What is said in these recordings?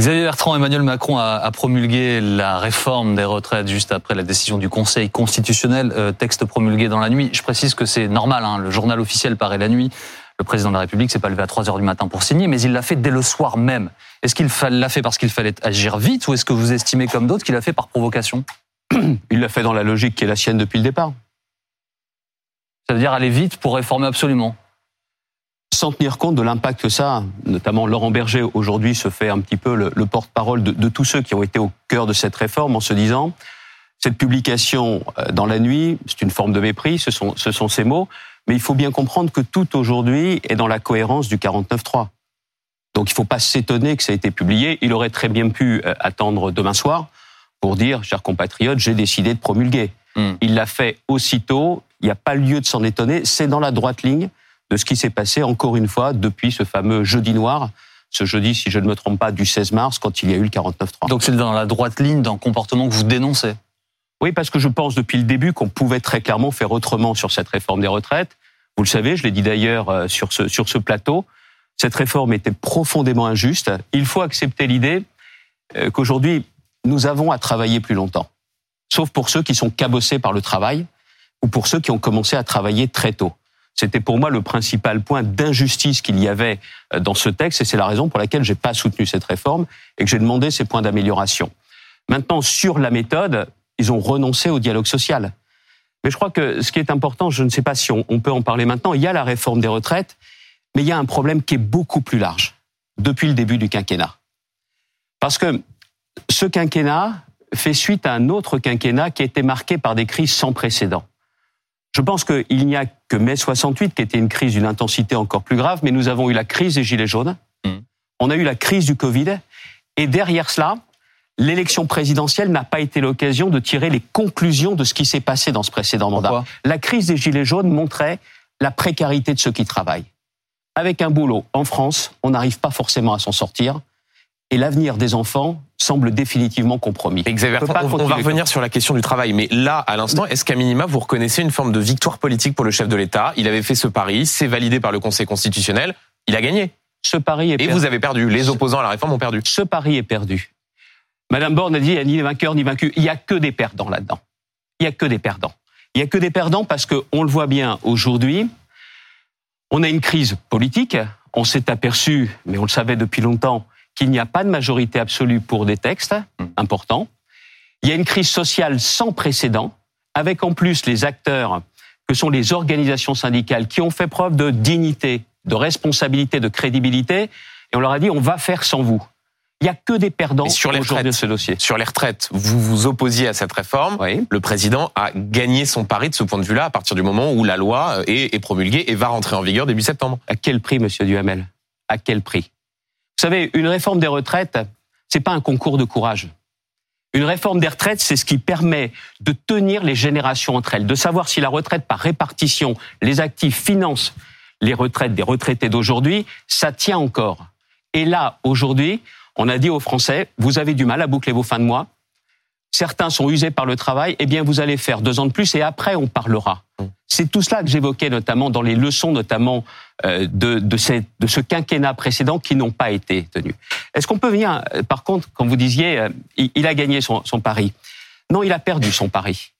Xavier Bertrand, Emmanuel Macron a, promulgué la réforme des retraites juste après la décision du Conseil constitutionnel, euh, texte promulgué dans la nuit. Je précise que c'est normal, hein, le journal officiel paraît la nuit. Le président de la République s'est pas levé à 3 heures du matin pour signer, mais il l'a fait dès le soir même. Est-ce qu'il l'a fait parce qu'il fallait agir vite ou est-ce que vous estimez comme d'autres qu'il l'a fait par provocation? Il l'a fait dans la logique qui est la sienne depuis le départ. Ça veut dire aller vite pour réformer absolument sans tenir compte de l'impact que ça Notamment Laurent Berger aujourd'hui se fait un petit peu le, porte-parole de, tous ceux qui ont été au cœur de cette réforme en se disant cette publication euh, dans la nuit, c'est une forme de mépris, ce sont, ce sont ces mots, mais il faut bien comprendre que tout aujourd'hui est dans la cohérence du 49.3. Donc il ne faut pas s'étonner que ça ait été publié. Il aurait très bien pu euh, attendre demain soir pour dire, chers compatriotes, j'ai décidé de promulguer. Hmm. Il l'a fait aussitôt, il n'y a pas lieu de s'en étonner, c'est dans la droite ligne de ce qui s'est passé encore une fois depuis ce fameux jeudi noir, ce jeudi, si je ne me trompe pas, du 16 mars, quand il y a eu le 49-3. Donc c'est dans la droite ligne d'un comportement que vous dénoncez Oui, parce que je pense depuis le début qu'on pouvait très clairement faire autrement sur cette réforme des retraites. Vous le savez, je l'ai dit d'ailleurs euh, sur ce, sur ce plateau, cette réforme était profondément injuste. Il faut accepter l'idée euh, qu'aujourd'hui, nous avons à travailler plus longtemps. Sauf pour ceux qui sont cabossés par le travail ou pour ceux qui ont commencé à travailler très tôt. C'était pour moi le principal point d'injustice qu'il y avait euh, dans ce texte et c'est la raison pour laquelle j'ai pas soutenu cette réforme et que j'ai demandé ces points d'amélioration. Maintenant, sur la méthode, ils ont renoncé au dialogue social. Mais je crois que ce qui est important, je ne sais pas si on, peut en parler maintenant, il y a la réforme des retraites, mais il y a un problème qui est beaucoup plus large depuis le début du quinquennat. Parce que ce quinquennat fait suite à un autre quinquennat qui a été marqué par des crises sans précédent. Je pense qu'il n'y a que mai 68 qui était une crise d'une intensité encore plus grave, mais nous avons eu la crise des Gilets jaunes, mmh. on a eu la crise du Covid, et derrière cela, l'élection présidentielle n'a pas été l'occasion de tirer les conclusions de ce qui s'est passé dans ce précédent mandat. La crise des Gilets jaunes montrait la précarité de ceux qui travaillent. Avec un boulot en France, on n'arrive pas forcément à s'en sortir et l'avenir des enfants semble définitivement compromis. Exactement. on, va revenir sur la question du travail, mais là, à l'instant, est-ce qu'à minima, vous reconnaissez une forme de victoire politique pour le chef de l'État? Il avait fait ce pari, c'est validé par le Conseil constitutionnel, il a gagné. Ce pari est perdu. Et vous avez perdu, les opposants à la réforme ont perdu. Ce pari est perdu. Madame Borne a dit, il n'y a ni vainqueur ni vaincu. Il n'y a que des perdants là-dedans. Il n'y a que des perdants. Il n'y a que des perdants parce qu'on le voit bien aujourd'hui, on a une crise politique, on s'est aperçu, mais on le savait depuis longtemps, qu'il n'y a pas de majorité absolue pour des textes hmm. importants. Il y a une crise sociale sans précédent, avec en plus les acteurs que sont les organisations syndicales qui ont fait preuve de dignité, de responsabilité, de crédibilité, et on leur a dit on va faire sans vous. Il n'y a que des perdants sur les retraites, de ce dossier. Sur les retraites, vous vous opposiez à cette réforme. Le président a gagné son pari de ce point de vue-là à partir du moment où la loi est, est promulguée et va rentrer en vigueur début septembre. À quel prix, Monsieur Duhamel? À quel prix? Vous savez, une réforme des retraites, c'est pas un concours de courage. Une réforme des retraites, c'est ce qui permet de tenir les générations entre elles, de savoir si la retraite par répartition, les actifs financent les retraites des retraités d'aujourd'hui, ça tient encore. Et là, aujourd'hui, on a dit aux Français, vous avez du mal à boucler vos fins de mois, certains sont usés par le travail, eh bien vous allez faire deux ans de plus et après on parlera. Mmh. C'est tout cela que j'évoquais notamment dans les leçons notamment euh, de, de, de ce quinquennat précédent qui n'ont pas été tenues. Est-ce qu'on peut venir, euh, par contre, quand vous disiez, euh, il, a gagné son, son pari Non, il a perdu son pari.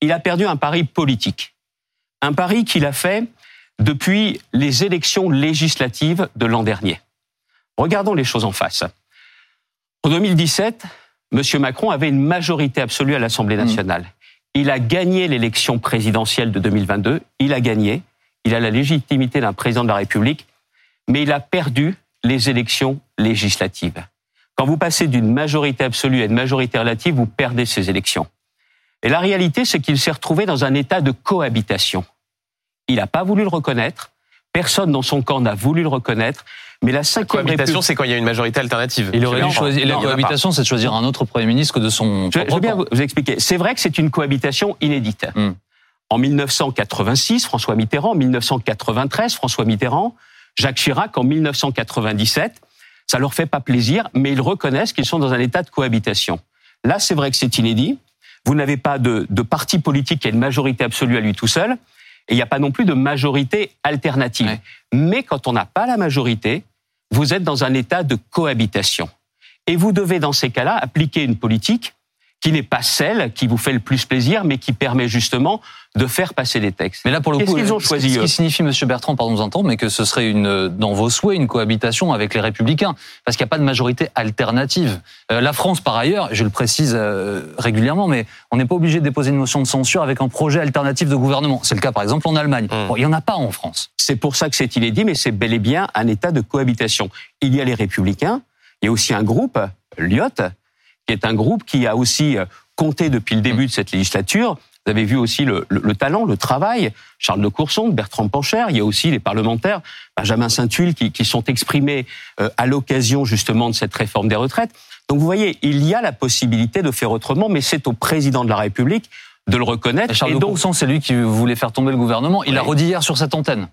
Il a perdu un pari politique. Un pari qu'il a fait depuis les élections législatives de l'an dernier. Regardons les choses en face. En 2017, M. Macron avait une majorité absolue à l'Assemblée mmh. nationale. Il a gagné l'élection présidentielle de 2022, il a gagné, il a la légitimité d'un président de la République, mais il a perdu les élections législatives. Quand vous passez d'une majorité absolue à une majorité relative, vous perdez ces élections. Et la réalité, c'est qu'il s'est retrouvé dans un état de cohabitation. Il n'a pas voulu le reconnaître, personne dans son camp n'a voulu le reconnaître, mais la cinquième cohabitation, c'est quand il y a une majorité alternative. Il aurait dû choisir. La cohabitation, c'est de choisir un autre premier ministre que de son. Je, je vais bien vous expliquer. C'est vrai que c'est une cohabitation inédite. Hmm. En 1986, François Mitterrand. En 1993, François Mitterrand. Jacques Chirac en 1997. Ça leur fait pas plaisir, mais ils reconnaissent qu'ils sont dans un état de cohabitation. Là, c'est vrai que c'est inédit. Vous n'avez pas de, de parti politique qui a une majorité absolue à lui tout seul. Et il n'y a pas non plus de majorité alternative. Ouais. Mais quand on n'a pas la majorité, vous êtes dans un état de cohabitation. Et vous devez, dans ces cas-là, appliquer une politique qui n'est pas celle qui vous fait le plus plaisir, mais qui permet justement de faire passer des textes. Mais là, pour le Qu'est-ce coup, qu'ils ont ce- choisi, ce qui signifie, Monsieur Bertrand, pardon vous entendre, mais que ce serait une, euh, dans vos souhaits une cohabitation avec les Républicains, parce qu'il n'y a pas de majorité alternative. Euh, la France, par ailleurs, je le précise euh, régulièrement, mais on n'est pas obligé de déposer une motion de censure avec un projet alternatif de gouvernement. C'est le cas, par exemple, en Allemagne. Mmh. Bon, il y en a pas en France. C'est pour ça que c'est inédit, mais c'est bel et bien un état de cohabitation. Il y a les républicains, il y a aussi un groupe, l'IOT, qui est un groupe qui a aussi euh, compté depuis le début de cette législature. Vous avez vu aussi le, le- le talent, le travail. Charles de Courson, Bertrand Pancher, il y a aussi les parlementaires, Benjamin Saint-Tulle, qui, qui sont exprimés euh, à l'occasion justement de cette réforme des retraites. Donc vous voyez, il y a la possibilité de faire autrement, mais c'est au président de la République de le reconnaître. Et Charles Et de donc, Courson, c'est lui qui voulait faire tomber le gouvernement. Il a Oui. redit hier sur cette antenne.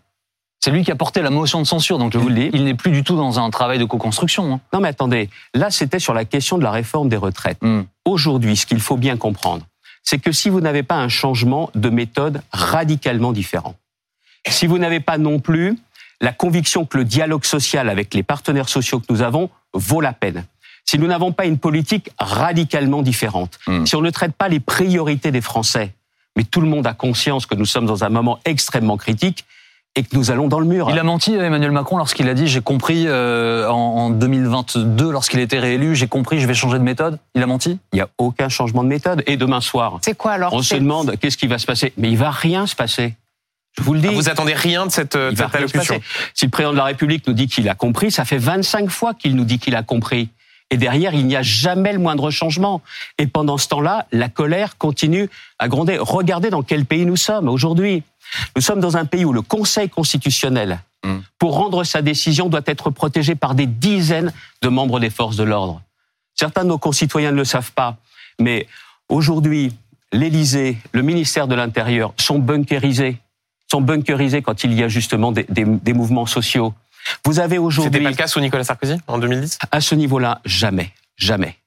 C'est lui qui a porté la motion de censure. Donc, Je vous le dis. il n'est plus du tout dans un travail de co-construction. hein. non mais attendez, là c'était sur la question de la réforme des retraites. Hmm. aujourd'hui, ce qu'il faut bien comprendre, c'est que si vous n'avez pas un changement de méthode radicalement différent, si vous n'avez pas non plus la conviction que le dialogue social avec les partenaires sociaux que nous avons vaut la peine, si nous n'avons pas une politique radicalement différente, Mm. si on ne traite pas les priorités des Français, mais tout le monde a conscience que nous sommes dans un moment extrêmement critique et que nous allons dans le mur. Il a menti, Emmanuel Macron, lorsqu'il a dit j'ai compris euh, en, en 2022, lorsqu'il a été réélu, j'ai compris, je vais changer de méthode. Il a menti? Il n'y a aucun changement de méthode. Et demain soir, C'est quoi alors? on se demande qu'est-ce qui va se passer? Mais il va rien se passer. Je vous le dis. Ah, Vous attendez rien de cette, Il va cette rien se allocution? Si le président de la République nous dit qu'il a compris, ça fait 25 fois qu'il nous dit qu'il a compris. Et derrière, il n'y a jamais le moindre changement. Et pendant ce temps-là, la colère continue à gronder. Regardez dans quel pays nous sommes aujourd'hui. Nous sommes dans un pays où le Conseil constitutionnel, Mm. pour rendre sa décision, doit être protégé par des dizaines de membres des forces de l'ordre. Certains de nos concitoyens ne le savent pas, mais aujourd'hui, l'Élysée, le ministère de l'Intérieur sont bunkérisés, sont bunkérisés quand il y a justement des, des- des mouvements sociaux. Vous avez C'était aujourd'hui, pas le cas sous Nicolas Sarkozy en 2010 à ce niveau-là, jamais, jamais.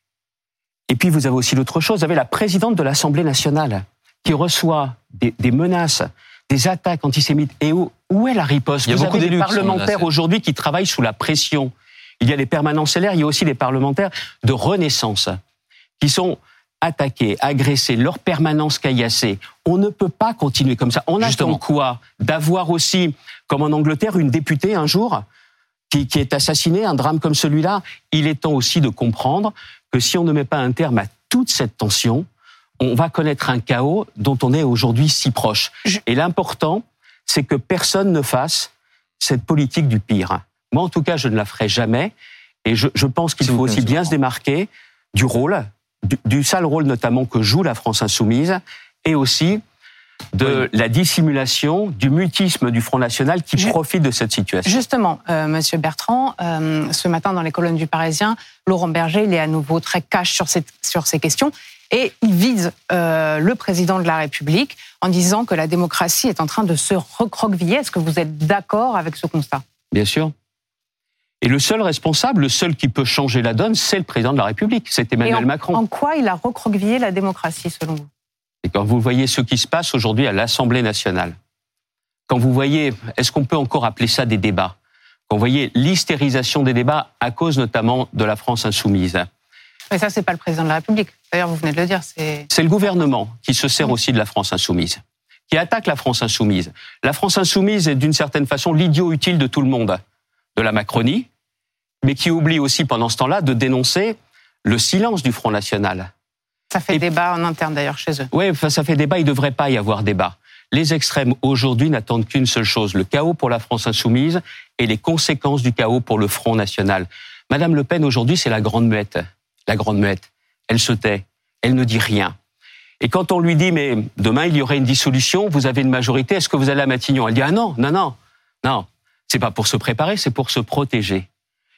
Et puis vous avez aussi l'autre chose, vous avez la présidente de l'Assemblée nationale qui reçoit des, des menaces, des attaques antisémites. Et où, où est la riposte Il y a Vous beaucoup avez des parlementaires aujourd'hui qui travaillent sous la pression. Il y a les permanents salaires, il y a aussi des parlementaires de renaissance qui sont attaqués, agressés, leur permanence caillassée. On ne peut pas continuer comme ça. On Justement. attend quoi D'avoir aussi, comme en Angleterre, une députée un jour qui, qui est assassinée, un drame comme celui-là. Il est temps aussi de comprendre que si on ne met pas un terme à toute cette tension, on va connaître un chaos dont on est aujourd'hui si proche. Et l'important, c'est que personne ne fasse cette politique du pire. Moi, en tout cas, je ne la ferai jamais. Et je, je pense qu'il faut aussi bien se démarquer du rôle, du, du sale rôle notamment que joue la France insoumise, et aussi de la dissimulation, du mutisme du Front National qui Je- profite de cette situation. Justement, euh, Monsieur Bertrand, euh, ce matin dans les colonnes du Parisien, Laurent Berger, il est à nouveau très cash sur, cette, sur ces questions et il vise euh, le président de la République en disant que la démocratie est en train de se recroqueviller. Est-ce que vous êtes d'accord avec ce constat? Bien sûr. Et le seul responsable, le seul qui peut changer la donne, c'est le président de la République, c'est Et Emmanuel en, Macron. En quoi il a recroquevillé la démocratie selon vous? Et quand vous voyez ce qui se passe aujourd'hui à l'Assemblée nationale, quand vous voyez, est-ce qu'on peut encore appeler ça des débats? Quand vous voyez l'hystérisation des débats à cause notamment de la France insoumise, Mais ça, c'est pas le président de la République. D'ailleurs, vous venez de le dire. C'est le gouvernement qui se sert aussi de la France insoumise, qui attaque la France insoumise. La France insoumise est d'une certaine façon l'idiot utile de tout le monde, de la Macronie, mais qui oublie aussi pendant ce temps-là de dénoncer le silence du Front National. ça fait Et- débat en interne d'ailleurs chez eux. Oui, ça fait débat, il ne devrait pas y avoir débat. Les extrêmes aujourd'hui n'attendent qu'une seule chose, le chaos pour la France insoumise et les conséquences du chaos pour le Front National. Madame Le Pen aujourd'hui, c'est la grande muette. La grande muette. Elle se tait. Elle ne dit rien. Et quand on lui dit, mais demain il y aurait une dissolution, vous avez une majorité, est-ce que vous allez à Matignon? Elle dit, ah non, non, non, non. C'est pas pour se préparer, c'est pour se protéger.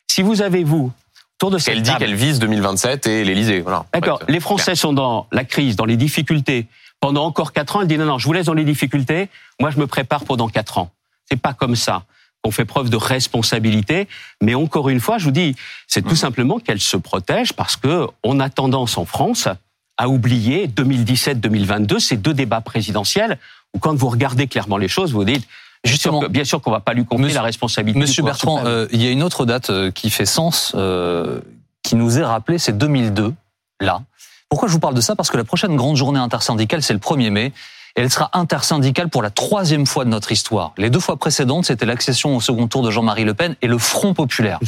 Si vous avez, vous, autour de cette Elle dit qu'elle vise 2027 et l'Élysée. Voilà. D'accord. Les Français sont dans la crise, dans les difficultés. Pendant encore quatre ans, elle dit non, non, je vous laisse dans les difficultés. Moi, je me prépare pour dans quatre ans. C'est pas comme ça qu'on fait preuve de responsabilité. Mais encore une fois, je vous dis, c'est tout Mhm. simplement qu'elle se protège parce que on a tendance en France à oublier 2017-2022, ces deux débats présidentiels, où quand vous regardez clairement les choses, vous dites, Justement, sûr que, bien sûr qu'on va pas lui confier la responsabilité. Monsieur Bertrand, euh, il y a une autre date euh, qui fait sens, euh, qui nous est rappelée, c'est 2002, là. Pourquoi je vous parle de ça? Parce que la prochaine grande journée intersyndicale, c'est le 1er mai. Et elle sera intersyndicale pour la troisième fois de notre histoire. Les deux fois précédentes, c'était l'accession au second tour de Jean-Marie Le Pen et le Front populaire.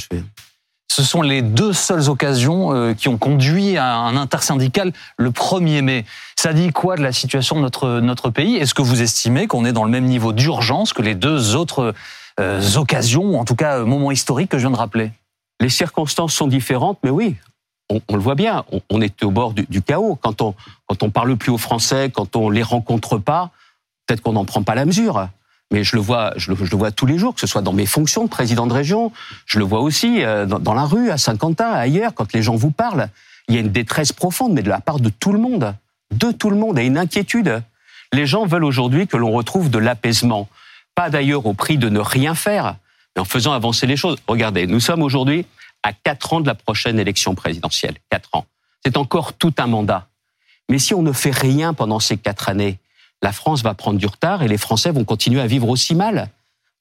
Ce sont les deux seules occasions qui ont conduit à un intersyndical le 1er mai. Ça dit quoi de la situation de notre, notre pays? Est-ce que vous estimez qu'on est dans le même niveau d'urgence que les deux autres euh, occasions, ou en tout cas euh, moments historiques que je viens de rappeler? Les circonstances sont différentes, mais oui, on, le voit bien, on, est au bord du, chaos. Quand on quand on parle plus aux Français, quand on les rencontre pas, peut-être qu'on n'en prend pas la mesure. Mais je le vois, je le, vois tous les jours, que ce soit dans mes fonctions de président de région, je le vois aussi euh, dans, dans la rue, à Saint-Quentin, ailleurs, quand les gens vous parlent. Il y a une détresse profonde, mais de la part de tout le monde de tout le monde et une inquiétude. Les gens veulent aujourd'hui que l'on retrouve de l'apaisement. Pas d'ailleurs au prix de ne rien faire, mais en faisant avancer les choses. Regardez, nous sommes aujourd'hui à quatre ans de la prochaine élection présidentielle. Quatre ans. C'est encore tout un mandat. Mais si on ne fait rien pendant ces quatre années, la France va prendre du retard et les Français vont continuer à vivre aussi mal.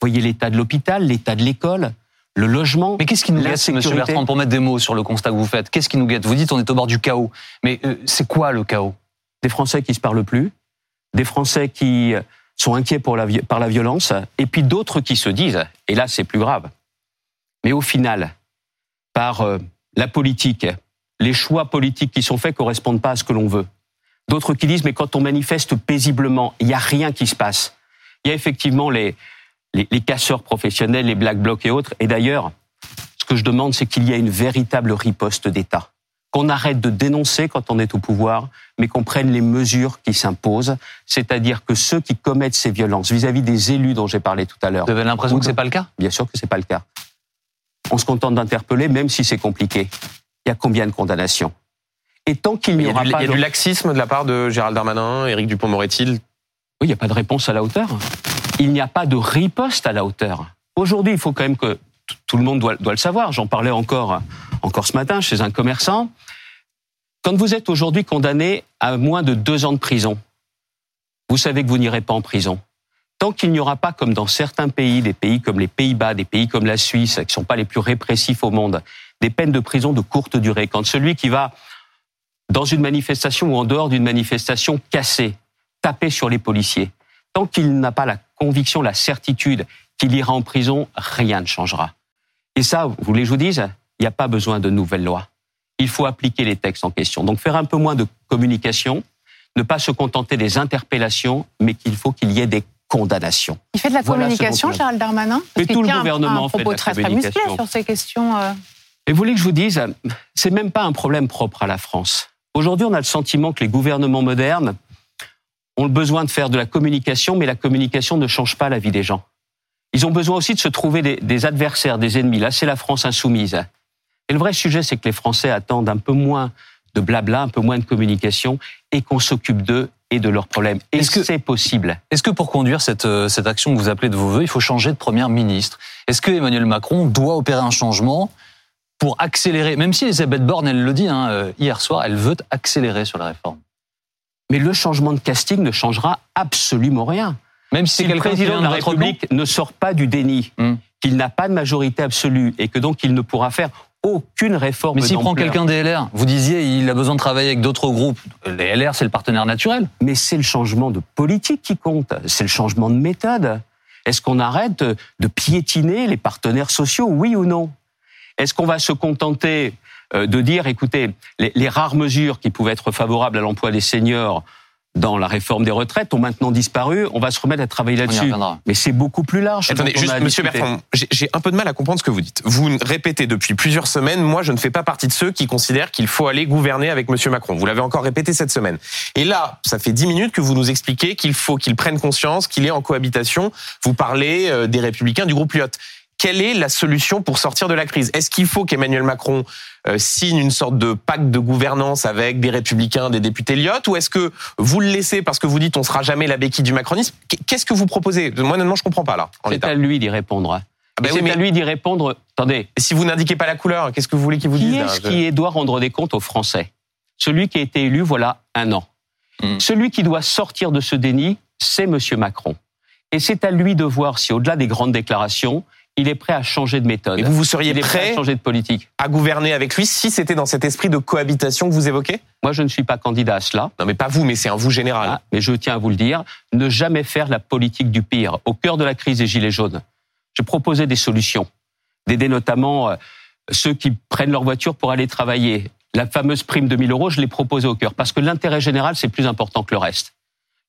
Voyez l'état de l'hôpital, l'état de l'école, le logement. Mais qu'est-ce qui nous guette, Monsieur Bertrand, pour mettre des mots sur le constat que vous faites? Qu'est-ce qui nous guette? Vous dites on est au bord du chaos. Mais euh, c'est quoi le chaos? Des Français qui se parlent plus, des Français qui sont inquiets pour la, par la violence, et puis d'autres qui se disent, et là c'est plus grave, mais au final, par euh, la politique, les choix politiques qui sont faits correspondent pas à ce que l'on veut. D'autres qui disent, mais quand on manifeste paisiblement, il n'y a rien qui se passe. Il y a effectivement les, les, les casseurs professionnels, les black blocs et autres. Et d'ailleurs, ce que je demande, c'est qu'il y ait une véritable riposte d'État qu'on arrête de dénoncer quand on est au pouvoir, mais qu'on prenne les mesures qui s'imposent, c'est-à-dire que ceux qui commettent ces violences vis-à-vis des élus dont j'ai parlé tout à l'heure. Vous avez l'impression que c'est pas le cas? Bien sûr que c'est pas le cas. On se contente d'interpeller, même si c'est compliqué. Il y a combien de condamnations? Et tant qu'il n'y aura pas... Il y a du laxisme de la part de Gérald Darmanin, Éric Dupont-Moretti Oui, il n'y a pas de réponse à la hauteur. Il n'y a pas de riposte à la hauteur. Aujourd'hui, il faut quand même que tout le monde doit, doit le savoir. J'en parlais encore, encore ce matin chez un commerçant. Quand vous êtes aujourd'hui condamné à moins de deux ans de prison, vous savez que vous n'irez pas en prison. Tant qu'il n'y aura pas, comme dans certains pays, des pays comme les Pays-Bas, des pays comme la Suisse, qui ne sont pas les plus répressifs au monde, des peines de prison de courte durée, quand celui qui va dans une manifestation ou en dehors d'une manifestation casser, taper sur les policiers, tant qu'il n'a pas la conviction, la certitude qu'il ira en prison, rien ne changera. Et ça, vous voulez que je vous dise, il n'y a pas besoin de nouvelles lois il faut appliquer les textes en question. Donc faire un peu moins de communication, ne pas se contenter des interpellations, mais qu'il faut qu'il y ait des condamnations. Il fait de la communication, Gérald Darmanin Mais tout le gouvernement fait de la très, communication. Très sur ces questions. Euh. Et vous voulez que je vous dise, c'est même pas un problème propre à la France. Aujourd'hui, on a le sentiment que les gouvernements modernes ont le besoin de faire de la communication, mais la communication ne change pas la vie des gens. Ils ont besoin aussi de se trouver des, des adversaires, des ennemis. Là, c'est la France insoumise. Et le vrai sujet, c'est que les Français attendent un peu moins de blabla, un peu moins de communication et qu'on s'occupe d'eux et de leurs problèmes. Est-ce que c'est possible Est-ce que pour conduire cette, euh, cette action que vous appelez de vos voeux, il faut changer de première ministre? Est-ce que Emmanuel Macron doit opérer un changement pour accélérer Même si Elisabeth Borne, elle le dit hein, euh, hier soir, elle veut accélérer sur la réforme? Mais le changement de casting ne changera absolument rien. Même si, le président de la République ne sort pas du déni, hmm. qu'il n'a pas de majorité absolue et que donc il ne pourra faire aucune réforme. Mais s'il prend quelqu'un des LR, vous disiez il a besoin de travailler avec d'autres groupes. Les LR, c'est le partenaire naturel. Mais c'est le changement de politique qui compte. C'est le changement de méthode. Est-ce qu'on arrête de piétiner les partenaires sociaux, oui ou non? Est-ce qu'on va se contenter euh, de dire, écoutez, les, les rares mesures qui pouvaient être favorables à l'emploi des seniors dans la réforme des retraites ont maintenant disparu. On va se remettre à travailler là-dessus. Mais c'est beaucoup plus large. Attendez, juste, Monsieur Bertrand, j'ai un peu de mal à comprendre ce que vous dites. Vous répétez depuis plusieurs semaines, moi je ne fais pas partie de ceux qui considèrent qu'il faut aller gouverner avec Monsieur Macron. Vous l'avez encore répété cette semaine. Et là, ça fait dix minutes que vous nous expliquez qu'il faut qu'il prenne conscience qu'il est en cohabitation. Vous parlez euh, des Républicains du groupe Lyot quelle est la solution pour sortir de la crise? Est-ce qu'il faut qu'Emmanuel Macron euh, signe une sorte de pacte de gouvernance avec des républicains, des députés Lyot? Ou est-ce que vous le laissez parce que vous dites on sera jamais la béquille du macronisme? Qu'est-ce que vous proposez? Moi, honnêtement, je comprends pas là. C'est à lui d'y répondre. Ah ben c'est à lui d'y répondre. Attendez. Si vous n'indiquez pas la couleur, qu'est-ce que vous voulez qu'il vous dise Qui est-ce qui doit rendre des comptes aux Français? Celui qui a été élu voilà un an. Mm. Celui qui doit sortir de ce déni, c'est Monsieur Macron. Et c'est à lui de voir si, au-delà des grandes déclarations, il est prêt à changer de méthode. Et vous, vous seriez il prêt prêt à changer de politique. à gouverner avec lui si c'était dans cet esprit de cohabitation que vous évoquez? Moi, je ne suis pas candidat à cela. Non, mais pas vous, mais c'est un vous général. Ah, mais je tiens à vous le dire, ne jamais faire la politique du pire. Au cœur de la crise des Gilets jaunes, je proposais des solutions, d'aider notamment euh, ceux qui prennent leur voiture pour aller travailler. La fameuse prime de 1000 euros, je l'ai proposée au cœur, parce que l'intérêt général, c'est plus important que le reste.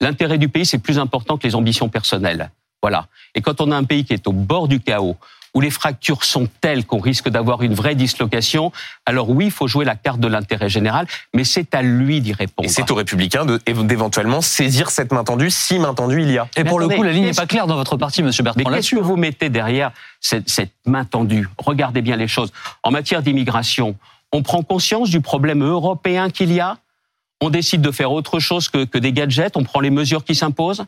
L'intérêt du pays, c'est plus important que les ambitions personnelles. Voilà. Et quand on a un pays qui est au bord du chaos, où les fractures sont telles qu'on risque d'avoir une vraie dislocation, alors oui, il faut jouer la carte de l'intérêt général, mais c'est à lui d'y répondre. Et c'est aux Républicains d'éventuellement saisir cette main tendue, si main tendue il y a. Et Mais pour le coup, la ligne n'est qu'est-ce- pas claire dans votre parti, Monsieur Mais Bertrand. qu'est-ce Là-dessus, que vous mettez derrière cette, cette main tendue? Regardez bien les choses. En matière d'immigration, on prend conscience du problème européen qu'il y a? On décide de faire autre chose que, que des gadgets? On prend les mesures qui s'imposent?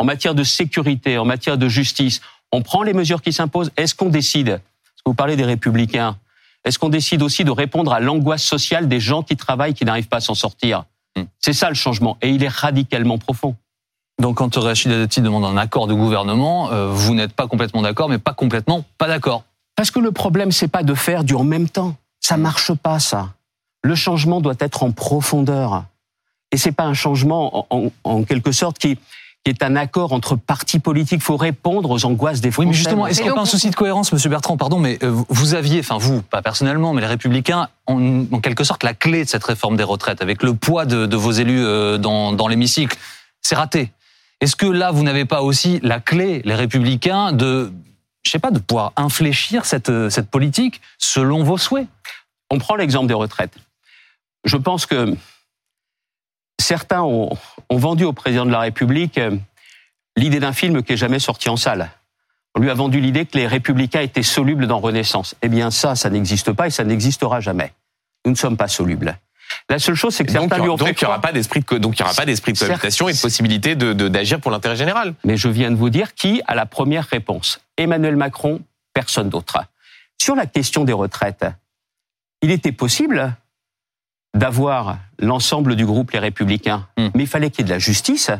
En matière de sécurité, en matière de justice, on prend les mesures qui s'imposent. Est-ce qu'on décide Est-ce que vous parlez des républicains Est-ce qu'on décide aussi de répondre à l'angoisse sociale des gens qui travaillent, qui n'arrivent pas à s'en sortir Hmm. C'est ça le changement. Et il est radicalement profond. Donc, quand Rachida Dati demande un accord de gouvernement, euh, vous n'êtes pas complètement d'accord, mais pas complètement pas d'accord. Parce que le problème, c'est pas de faire du en même temps. Ça marche pas, ça. Le changement doit être en profondeur. Et c'est pas un changement, en, en- en quelque sorte, qui, qui est un accord entre partis politiques. Il faut répondre aux angoisses des Oui, Français. mais justement, est-ce qu'il n'y a pas un souci de cohérence, Monsieur Bertrand Pardon, mais euh, vous aviez, enfin vous, pas personnellement, mais les Républicains, en, en quelque sorte, la clé de cette réforme des retraites, avec le poids de, de vos élus euh, dans, dans l'hémicycle. C'est raté. Est-ce que là, vous n'avez pas aussi la clé, les Républicains, de, je sais pas, de pouvoir infléchir cette, euh, cette politique selon vos souhaits? On prend l'exemple des retraites. Je pense que certains ont, ont vendu au président de la République euh, l'idée d'un film qui est jamais sorti en salle. On lui a vendu l'idée que les républicains étaient solubles dans Renaissance. Eh bien ça, ça n'existe pas et ça n'existera jamais. Nous ne sommes pas solubles. La seule chose, c'est que Donc, certains lui ont donc, fait il n'y aura pas d'esprit de, donc il y aura pas d'esprit de cohabitation et de possibilité de de- d'agir pour l'intérêt général. Mais je viens de vous dire qui a la première réponse. Emmanuel Macron, personne d'autre. Sur la question des retraites, il était possible d'avoir l'ensemble du groupe Les Républicains, Hmm. mais il fallait qu'il y ait de la justice,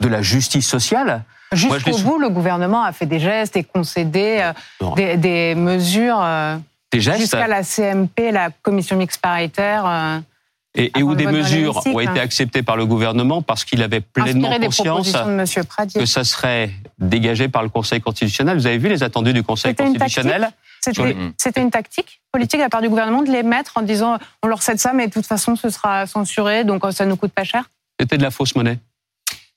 de la justice sociale. Jusqu'au bout, le gouvernement a fait des gestes et concédé euh, des, des mesures euh, Des gestes jusqu'à la CMP, la commission mixte paritaire. euh, et, et où des mesures ont été hein. acceptées par le gouvernement parce qu'il avait pleinement inspiré conscience que ça serait dégagé par le Conseil constitutionnel. Vous avez vu les attendus du Conseil constitutionnel? C'était les- c'était une tactique politique de la part du gouvernement de les mettre en disant on leur cède ça, mais de toute façon ce sera censuré, donc euh, ça nous coûte pas cher. C'était de la fausse monnaie.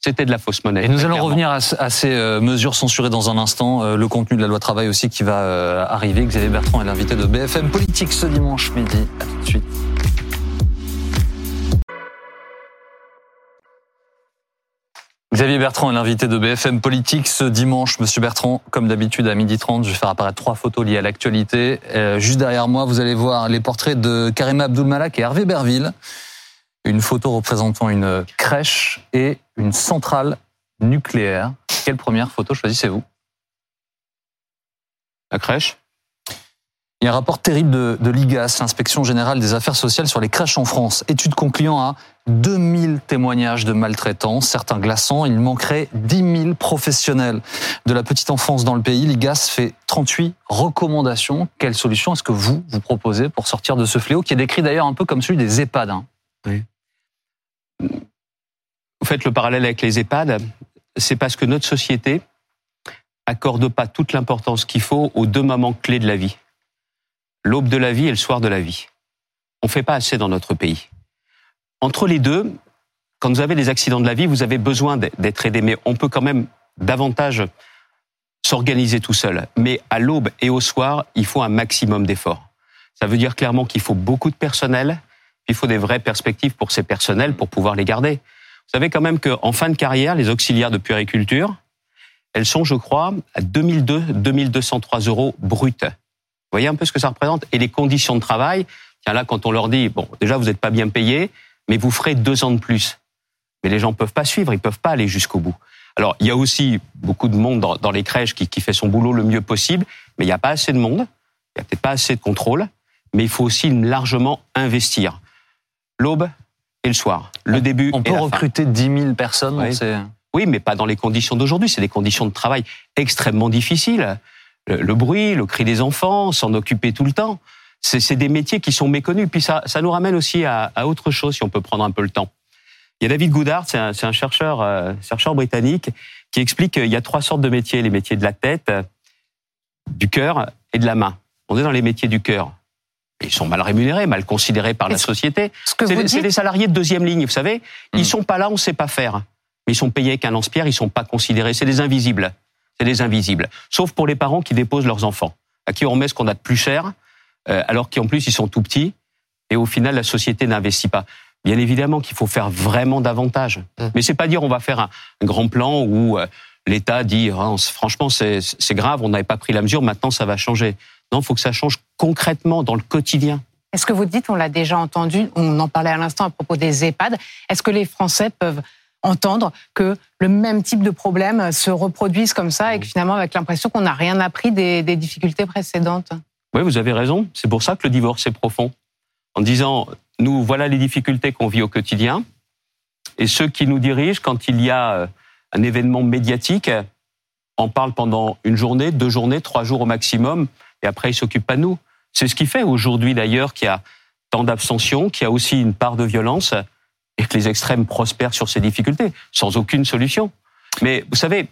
C'était de la fausse monnaie. Et nous allons clairement. revenir à ces euh, mesures censurées dans un instant. Euh, le contenu de la loi travail aussi qui va euh, arriver. Xavier Bertrand est l'invité de BFM Politique ce dimanche midi. À tout de suite. Xavier Bertrand est l'invité de BFM Politique ce dimanche. Monsieur Bertrand, comme d'habitude à 12h30, je vais faire apparaître trois photos liées à l'actualité. Euh, juste derrière moi, vous allez voir les portraits de Karima Abdul-Malak et Hervé Berville. Une photo représentant une crèche et une centrale nucléaire. Quelle première photo choisissez-vous? La crèche? Il y a un rapport terrible de, l'IGAS, l'Inspection Générale des Affaires Sociales, sur les crèches en France. Étude concluant à 2000 témoignages de maltraitants, certains glaçants. Il manquerait 10 000 professionnels de la petite enfance dans le pays. L'IGAS fait 38 recommandations. Quelle solution est-ce que vous, vous proposez pour sortir de ce fléau qui est décrit d'ailleurs un peu comme celui des EHPAD hein Vous faites le parallèle avec les EHPAD, c'est parce que notre société accorde pas toute l'importance qu'il faut aux deux moments clés de la vie. L'aube de la vie et le soir de la vie. On fait pas assez dans notre pays. Entre les deux, quand vous avez des accidents de la vie, vous avez besoin d'être aidé, mais on peut quand même davantage s'organiser tout seul. Mais à l'aube et au soir, il faut un maximum d'efforts. Ça veut dire clairement qu'il faut beaucoup de personnel, il faut des vraies perspectives pour ces personnels pour pouvoir les garder. Vous savez quand même qu'en fin de carrière, les auxiliaires de puériculture, elles sont, je crois, à 2002, 2203 euros bruts. Vous voyez un peu ce que ça représente Et les conditions de travail, tiens là, quand on leur dit, bon, déjà, vous n'êtes pas bien payé, mais vous ferez deux ans de plus. Mais les gens peuvent pas suivre, ils peuvent pas aller jusqu'au bout. Alors, il y a aussi beaucoup de monde dans, dans les crèches qui, qui fait son boulot le mieux possible, mais il n'y a pas assez de monde, il n'y a peut-être pas assez de contrôle, mais il faut aussi largement investir. L'aube, et le soir. Le début. On et peut fin. recruter 10 000 personnes. Oui. on Oui, mais pas dans les conditions d'aujourd'hui. C'est des conditions de travail extrêmement difficiles. Le, le bruit, le cri des enfants, s'en occuper tout le temps. C'est des métiers qui sont méconnus. Puis ça, ça nous ramène aussi à, à autre chose, si on peut prendre un peu le temps. Il y a David Goodhart, c'est un, chercheur, euh, chercheur britannique, qui explique qu'il y a trois sortes de métiers les métiers de la tête, du cœur et de la main. On est dans les métiers du cœur. Ils sont mal rémunérés, mal considérés par la société. Ce C'est dites, les salariés de deuxième ligne, vous savez. Ils sont pas là, on sait pas faire. Mais ils sont payés avec un lance-pierre, ils sont pas considérés. C'est des invisibles. C'est des invisibles. Sauf pour les parents qui déposent leurs enfants, à qui on met ce qu'on a de plus cher, euh, alors qu'en plus ils sont tout petits. Et au final, la société n'investit pas. Bien évidemment qu'il faut faire vraiment davantage. Mm. Mais c'est pas dire on va faire un, un grand plan où euh, l'État dit Ah, franchement c'est grave, on n'avait pas pris la mesure, maintenant ça va changer. Non, il faut que ça change concrètement dans le quotidien. est-ce que vous dites, on l'a déjà entendu, on en parlait à l'instant à propos des EHPAD, est-ce que les Français peuvent entendre que le même type de problème se reproduise comme ça et que finalement avec l'impression qu'on n'a rien appris des, des difficultés précédentes Oui, vous avez raison. C'est pour ça que le divorce est profond. En disant, nous, voilà les difficultés qu'on vit au quotidien. Et ceux qui nous dirigent, quand il y a euh, un événement médiatique, en parlent pendant une journée, deux journées, trois jours au maximum, et après ils s'occupent pas de nous. C'est ce qui fait aujourd'hui d'ailleurs qu'il y a tant d'abstention, qu'il y a aussi une part de violence, et que les extrêmes prospèrent sur ces difficultés, sans aucune solution. Mais vous savez,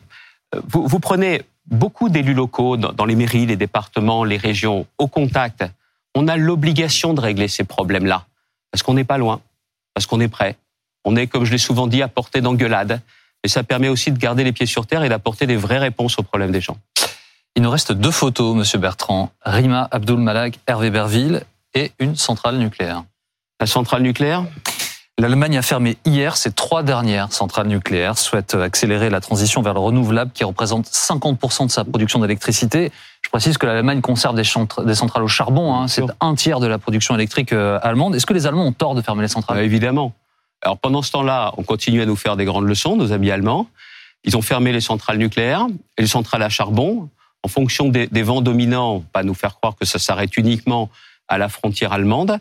euh, vous, vous prenez beaucoup d'élus locaux dans, dans les mairies, les départements, les régions, au contact. On a l'obligation de régler ces problèmes-là, parce qu'on n'est pas loin, parce qu'on est prêt. On est, comme je l'ai souvent dit, à portée d'engueulade. Et ça permet aussi de garder les pieds sur terre et d'apporter des vraies réponses aux problèmes des gens. Il nous reste deux photos, Monsieur Bertrand. Rima Abdul Malak, Hervé Berville et une centrale nucléaire. La centrale nucléaire, L'Allemagne a fermé hier ses trois dernières centrales nucléaires, souhaite accélérer la transition vers le renouvelable qui représente 50% de sa production d'électricité. Je précise que l'Allemagne conserve des, centrales au charbon, hein, c'est un tiers de la production électrique euh, allemande. Est-ce que les Allemands ont tort de fermer les centrales? Euh, évidemment. Alors pendant ce temps-là, on continue à nous faire des grandes leçons, nos amis allemands. Ils ont fermé les centrales nucléaires et les centrales à charbon en fonction des, des vents dominants, pas nous faire croire que ça s'arrête uniquement à la frontière allemande.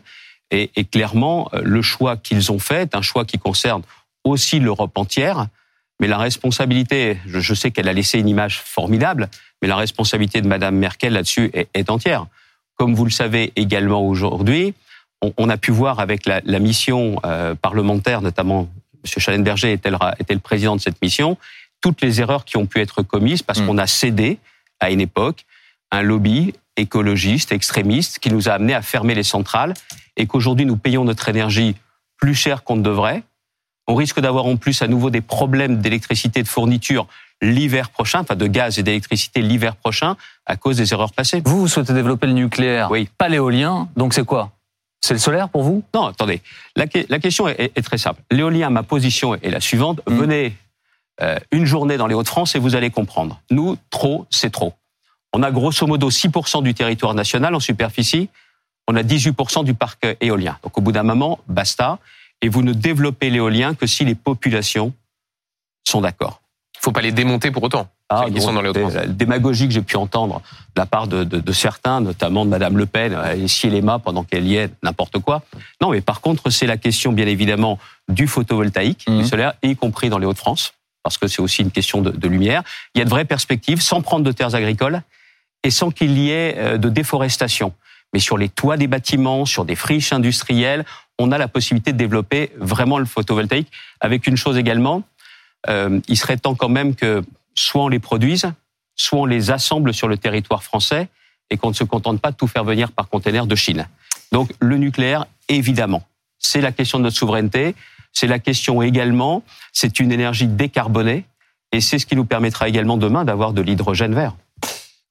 Et, et clairement, euh, le choix qu'ils ont fait est un choix qui concerne aussi l'Europe entière. Mais la responsabilité, je, je sais qu'elle a laissé une image formidable, mais la responsabilité de Madame Merkel là-dessus est, est entière. Comme vous le savez également aujourd'hui, on, on a pu voir avec la, la mission euh, parlementaire, notamment M. Schallenberger était le, ra- était le président de cette mission, toutes les erreurs qui ont pu être commises parce Mm. qu'on a cédé à une époque un lobby écologiste, extrémiste, qui nous a amené à fermer les centrales et qu'aujourd'hui nous payons notre énergie plus cher qu'on ne devrait. On risque d'avoir en plus à nouveau des problèmes d'électricité de fourniture l'hiver prochain, enfin de gaz et d'électricité l'hiver prochain à cause des erreurs passées. Vous, vous souhaitez développer le nucléaire, Oui. pas l'éolien, donc c'est quoi? C'est le solaire pour vous? Non, attendez. La, que- la question est, est très simple. L'éolien, ma position est la suivante. Mm. Venez euh, une journée dans les Hauts-de-France et vous allez comprendre. Nous, trop, c'est trop. On a grosso modo 6% du territoire national en superficie. On a 18% du parc éolien. Donc au bout d'un moment, basta. Et vous ne développez l'éolien que si les populations sont d'accord. faut pas les démonter pour autant. Qui non, sont dans les démagogie que j'ai pu entendre de la part de, de- de certains, notamment de Madame Le Pen, euh, et si mâts pendant qu'elle y est, n'importe quoi. Non, mais par contre, c'est la question, bien évidemment, du photovoltaïque, du solaire, y compris dans les Hauts-de-France, parce que c'est aussi une question de, de lumière. Il y a de vraies perspectives, sans prendre de terres agricoles et sans qu'il y ait euh, de déforestation. Mais sur les toits des bâtiments, sur des friches industrielles, on a la possibilité de développer vraiment le photovoltaïque, avec une chose également, euh, il serait temps quand même que soit on les produise, soit on les assemble sur le territoire français et qu'on ne se contente pas de tout faire venir par container de Chine. Donc le nucléaire, évidemment, c'est la question de notre souveraineté, c'est la question également, c'est une énergie décarbonée et c'est ce qui nous permettra également demain d'avoir de l'hydrogène vert.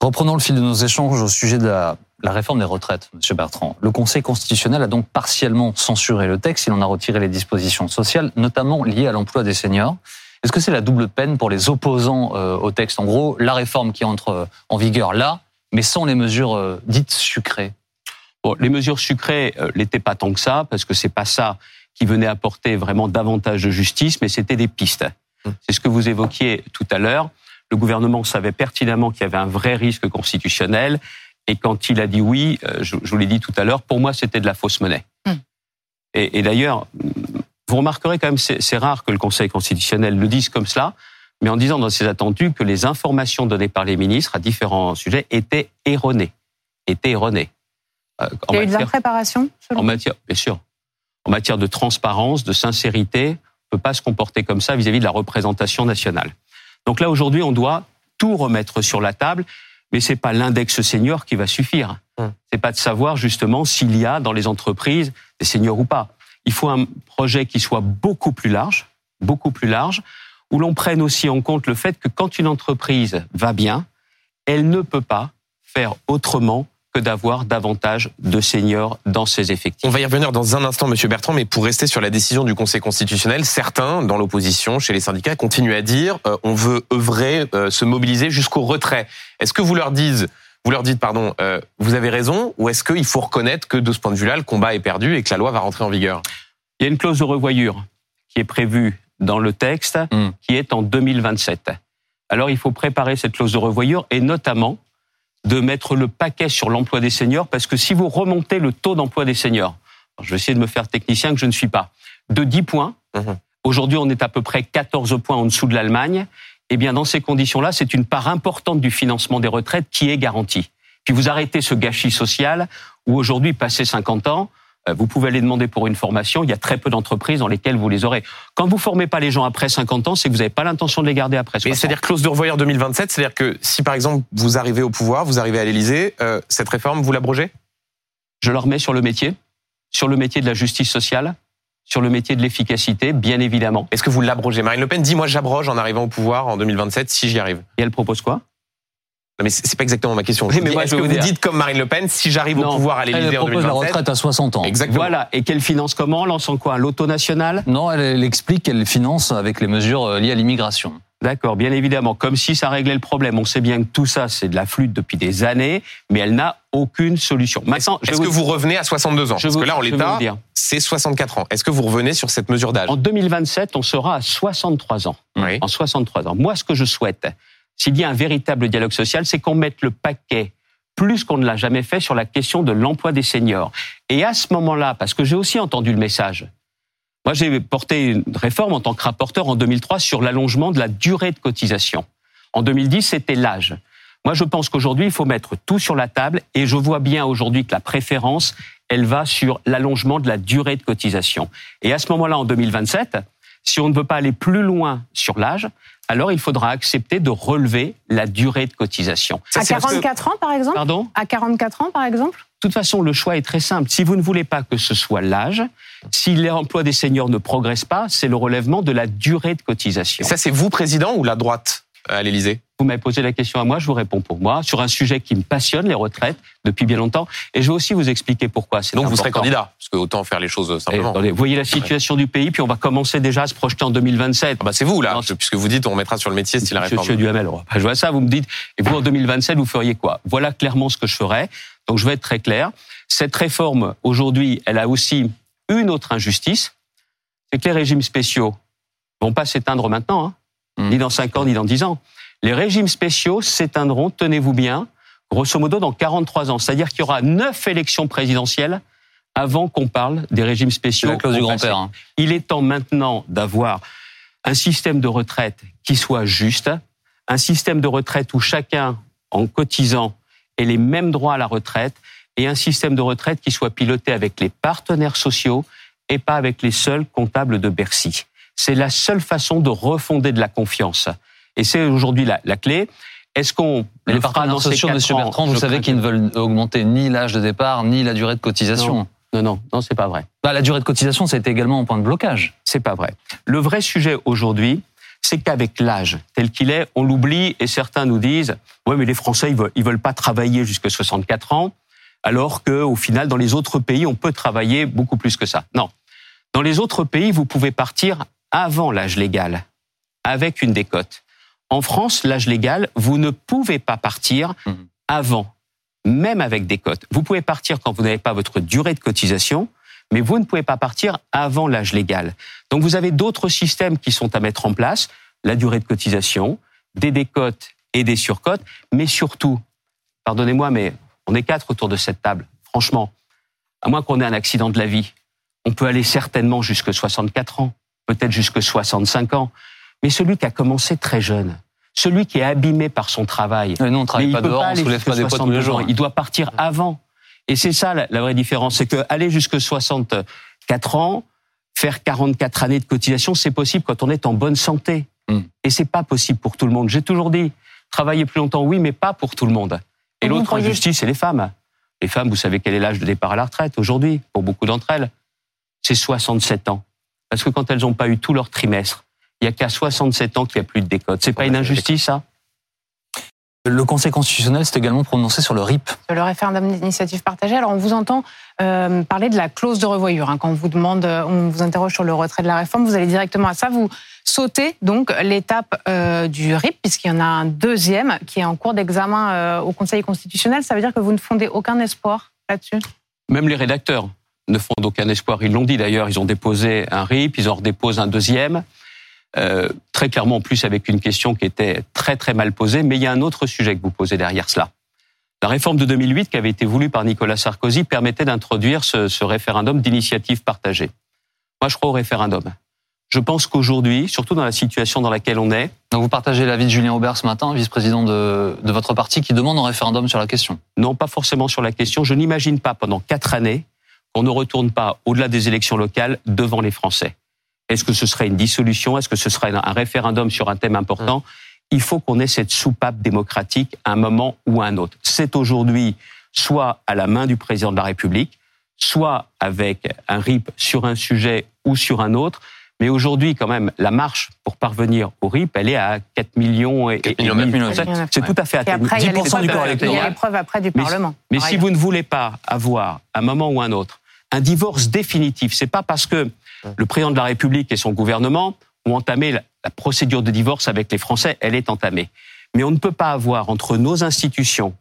Reprenons le fil de nos échanges au sujet de la, la réforme des retraites, Monsieur Bertrand. Le Conseil constitutionnel a donc partiellement censuré le texte. Il en a retiré les dispositions sociales, notamment liées à l'emploi des seniors. Est-ce que c'est la double peine pour les opposants euh, au texte? En gros, la réforme qui entre euh, en vigueur là, mais sans les mesures euh, dites sucrées. Bon, les mesures sucrées euh, l'étaient pas tant que ça, parce que c'est pas ça qui venait apporter vraiment davantage de justice, mais c'était des pistes. Mmh. C'est ce que vous évoquiez tout à l'heure. Le gouvernement savait pertinemment qu'il y avait un vrai risque constitutionnel, et quand il a dit oui, euh, je, vous l'ai dit tout à l'heure, pour moi c'était de la fausse monnaie. Mmh. Et, et d'ailleurs, Vous remarquerez quand même, c'est rare que le Conseil constitutionnel le dise comme cela, mais en disant dans ses attendus que les informations données par les ministres à différents sujets étaient erronées. Étaient erronées. Euh, Il y a eu de l'impréparation En matière, bien sûr. En matière de transparence, de sincérité, on ne peut pas se comporter comme ça vis-à-vis -vis de la représentation nationale. Donc là, aujourd'hui, on doit tout remettre sur la table, mais c'est pas l'index senior qui va suffire. Hum. C'est pas de savoir justement s'il y a dans les entreprises des seniors ou pas. Il faut un projet qui soit beaucoup plus large, beaucoup plus large, où l'on prenne aussi en compte le fait que quand une entreprise va bien, elle ne peut pas faire autrement que d'avoir davantage de seniors dans ses effectifs. On va y revenir dans un instant, Monsieur Bertrand, mais pour rester sur la décision du Conseil constitutionnel, certains, dans l'opposition, chez les syndicats, continuent à dire euh, on veut œuvrer, euh, se mobiliser jusqu'au retrait. Est-ce que vous leur dites vous leur dites, pardon, euh, vous avez raison, ou est-ce qu'il faut reconnaître que de ce point de vue-là, le combat est perdu et que la loi va rentrer en vigueur? Il y a une clause de revoyure qui est prévue dans le texte, hmm. qui est en 2027. Alors il faut préparer cette clause de revoyure et notamment de mettre le paquet sur l'emploi des seniors, parce que si vous remontez le taux d'emploi des seniors, je vais essayer de me faire technicien que je ne suis pas, de 10 points, mhm. aujourd'hui on est à peu près 14 points en dessous de l'Allemagne, eh bien, dans ces conditions-là, c'est une part importante du financement des retraites qui est garantie. Puis vous arrêtez ce gâchis social où aujourd'hui, passé 50 ans, vous pouvez aller demander pour une formation. Il y a très peu d'entreprises dans lesquelles vous les aurez. Quand vous formez pas les gens après 50 ans, c'est que vous n'avez pas l'intention de les garder après 60 C'est-à-dire clause de revoyeur 2027, c'est-à-dire que si par exemple vous arrivez au pouvoir, vous arrivez à l'Élysée, euh, cette réforme, vous l'abrogez? Je la remets sur le métier, sur le métier de la justice sociale, sur le métier de l'efficacité, bien évidemment. Est-ce que vous l'abrogez? Marine Le Pen dit moi j'abroge en arrivant au pouvoir en 2027 si j'y arrive. Et elle propose quoi? Non mais c'est pas exactement ma question. mais est-ce que vous, dites comme Marine Le Pen, si j'arrive au pouvoir à l'Élysée en 2027 la retraite à 60 ans. Exactement. Voilà. Et qu'elle finance comment Lançant quoi? L'auto national Non, elle, elle explique qu'elle finance avec les mesures euh, liées à l'immigration. D'accord, bien évidemment, comme si ça réglait le problème. On sait bien que tout ça, c'est de la flûte depuis des années, mais elle n'a aucune solution. Maintenant, est-ce que vous revenez à 62 ans? Parce que là, en l'état, c'est 64 ans. Est-ce que vous revenez sur cette mesure d'âge? En 2027, on sera à 63 ans. Oui. En 63 ans. Moi, ce que je souhaite, s'il y a un véritable dialogue social, c'est qu'on mette le paquet plus qu'on ne l'a jamais fait sur la question de l'emploi des seniors. Et à ce moment-là, parce que j'ai aussi entendu le message, moi, j'ai porté une réforme en tant que rapporteur en 2003 sur l'allongement de la durée de cotisation. En 2010, c'était l'âge. Moi, je pense qu'aujourd'hui, il faut mettre tout sur la table et je vois bien aujourd'hui que la préférence, elle va sur l'allongement de la durée de cotisation. Et à ce moment-là, en 2027, si on ne veut pas aller plus loin sur l'âge, alors il faudra accepter de relever la durée de cotisation. à 44 ans, par exemple Pardon? À 44 ans, par exemple de toute façon, le choix est très simple. Si vous ne voulez pas que ce soit l'âge, si l'emploi des seniors ne progresse pas, c'est le relèvement de la durée de cotisation. ça, c'est vous, président, ou la droite? À l'Élysée Vous m'avez posé la question à moi, je vous réponds pour moi, sur un sujet qui me passionne, les retraites, depuis bien longtemps. Et je vais aussi vous expliquer pourquoi Donc vous serez candidat, parce que autant faire les choses simplement. vous voyez la situation du pays, puis on va commencer déjà à se projeter en 2027. Ah bah c'est vous là, puisque vous dites on mettra sur le métier si la réforme... Monsieur Duhamel, je vois ça, vous me dites, et vous en 2027, vous feriez quoi? Voilà clairement ce que je ferais. Donc je vais être très clair. Cette réforme, aujourd'hui, elle a aussi une autre injustice, c'est que les régimes spéciaux vont pas s'éteindre maintenant, hein, mmh. ni dans 5 ans, ni dans 10 ans. Les régimes spéciaux s'éteindront, tenez-vous bien, grosso modo dans 43 ans. C'est-à-dire qu'il y aura 9 élections présidentielles avant qu'on parle des régimes spéciaux. La clause du grand-père. Hein. Il est temps maintenant d'avoir un système de retraite qui soit juste, un système de retraite où chacun, en cotisant, ait les mêmes droits à la retraite, et un système de retraite qui soit piloté avec les partenaires sociaux et pas avec les seuls comptables de Bercy. C'est la seule façon de refonder de la confiance. Et c'est aujourd'hui la, la, clé. Est-ce qu'on les partenaires sociaux, Monsieur Bertrand, vous savez qu'ils ne veulent augmenter ni l'âge de départ ni la durée de cotisation. Non, non, non, c'est pas vrai. Bah, la durée de cotisation, ça a été également un point de blocage. C'est pas vrai. Le vrai sujet aujourd'hui, c'est qu'avec l'âge tel qu'il est, on l'oublie et certains nous disent ouais mais les Français ils veulent, ils veulent pas travailler jusqu'à 64 ans alors qu'au final, dans les autres pays, on peut travailler beaucoup plus que ça. Non. Dans les autres pays, vous pouvez partir avant l'âge légal, avec une décote. En France, l'âge légal, vous ne pouvez pas partir mhm. avant, même avec des cotes. Vous pouvez partir quand vous n'avez pas votre durée de cotisation, mais vous ne pouvez pas partir avant l'âge légal. Donc vous avez d'autres systèmes qui sont à mettre en place, la durée de cotisation, des décotes et des surcotes, mais surtout, pardonnez-moi, mais on est quatre autour de cette table. Franchement, à moins qu'on ait un accident de la vie, On peut aller certainement jusque 64 ans, peut-être jusque 65 ans. Mais celui qui a commencé très jeune, celui qui est abîmé par son travail, Mais non, on travaille mais pas dehors, pas on aller soulève pas jusqu'à des poids tous les 62 jours. ans. Il doit partir avant. Et c'est ça la, la vraie différence, c'est que aller jusque 64 ans, faire 44 années de cotisation, c'est possible quand on est en bonne santé. Hmm. Et c'est pas possible pour tout le monde. J'ai toujours dit, travailler plus longtemps, oui, mais pas pour tout le monde. Et l'autre injustice, c'est les femmes. Les femmes, vous savez quel est l'âge de départ à la retraite aujourd'hui, pour beaucoup d'entre elles C'est 67 ans. Parce que quand elles n'ont pas eu tout leur trimestre, il y a qu'à 67 ans qu'il n'y a plus de décote. C'est pas une injustice, ça? Le Conseil constitutionnel s'est également prononcé sur le RIP. le référendum d'initiative partagée. Alors, on vous entend euh, parler de la clause de revoyure. hein. Quand on vous demande, euh, on vous interroge sur le retrait de la réforme, vous allez directement à ça. Vous sautez donc l'étape euh, du RIP, puisqu'il y en a un deuxième qui est en cours d'examen euh, au Conseil constitutionnel. Ça veut dire que vous ne fondez aucun espoir là-dessus? Même les rédacteurs ne font d'aucun espoir. Ils l'ont dit d'ailleurs, ils ont déposé un RIP, ils en redéposent un deuxième. Euh, très clairement, en plus, avec une question qui était très très mal posée. Mais il y a un autre sujet que vous posez derrière cela. La réforme de 2008, qui avait été voulue par Nicolas Sarkozy, permettait d'introduire ce, ce référendum d'initiative partagée. Moi, je crois au référendum. Je pense qu'aujourd'hui, surtout dans la situation dans laquelle on est, Donc vous partagez l'avis de Julien Aubert ce matin, vice-président de, de votre parti, qui demande un référendum sur la question. non pas forcément sur la question, je n'imagine pas pendant quatre années qu'on ne retourne pas au-delà des élections locales devant les Français. Est-ce que ce serait une dissolution? Est-ce que ce serait un référendum sur un thème important? Il faut qu'on ait cette soupape démocratique à un moment ou à un autre. C'est aujourd'hui soit à la main du président de la République, soit avec un RIP sur un sujet ou sur un autre. Mais aujourd'hui, quand même, la marche pour parvenir au RIP, elle est à 4 millions et, 4 millions, et demi. 4 millions. C'est- C'est tout à fait atteignable. après, il y a 10% l'épreuve- du corps il y a électoral. l'épreuve après du Mais- Parlement. Mais par si vous ne voulez pas avoir, à un moment ou un autre, un divorce définitif, c'est pas parce que le président de la République et son gouvernement ont entamé la, la procédure de divorce avec les Français, elle est entamée. Mais on ne peut pas avoir entre nos institutions,